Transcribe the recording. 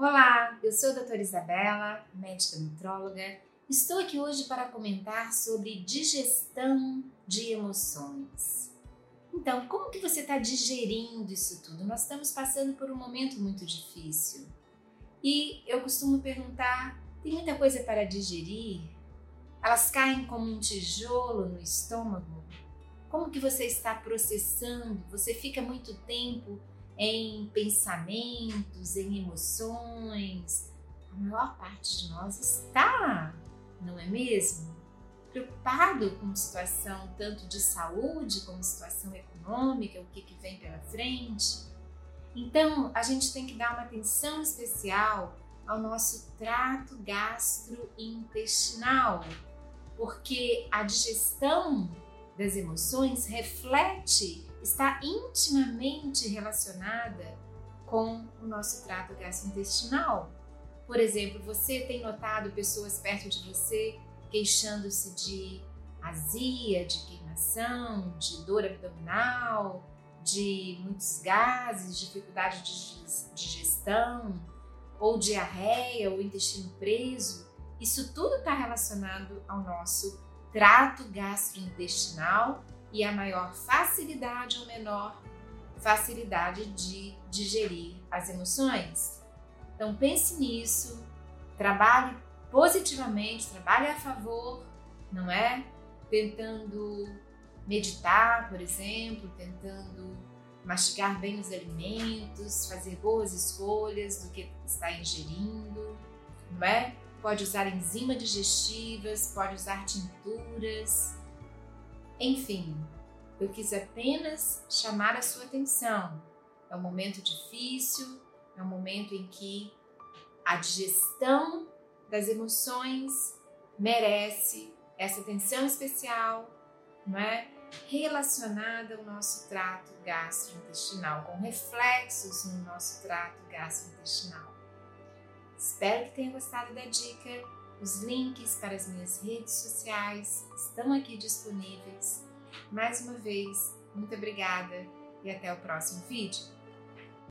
Olá, eu sou a doutora Isabela, médica nutróloga. Estou aqui hoje para comentar sobre digestão de emoções. Então, como que você está digerindo isso tudo? Nós estamos passando por um momento muito difícil. E eu costumo perguntar, tem muita coisa para digerir? Elas caem como um tijolo no estômago? Como que você está processando? Você fica muito tempo em pensamentos, em emoções. A maior parte de nós está, não é mesmo? Preocupado com situação tanto de saúde como situação econômica, o que, que vem pela frente. Então, a gente tem que dar uma atenção especial ao nosso trato gastrointestinal, porque a digestão das emoções reflete está intimamente relacionada com o nosso trato gastrointestinal. Por exemplo, você tem notado pessoas perto de você queixando-se de azia, de queimação, de dor abdominal, de muitos gases, dificuldade de digestão, ou diarreia, ou intestino preso. Isso tudo está relacionado ao nosso trato gastrointestinal e a maior facilidade ou menor facilidade de digerir as emoções. Então pense nisso, trabalhe positivamente, trabalhe a favor, não é? Tentando meditar, por exemplo, tentando mastigar bem os alimentos, fazer boas escolhas do que está ingerindo, não é? Pode usar enzimas digestivas, pode usar tinturas, enfim, eu quis apenas chamar a sua atenção. É um momento difícil, é um momento em que a digestão das emoções merece essa atenção especial, não é? Relacionada ao nosso trato gastrointestinal, com reflexos no nosso trato gastrointestinal. Espero que tenha gostado da dica os links para as minhas redes sociais estão aqui disponíveis. Mais uma vez, muito obrigada e até o próximo vídeo.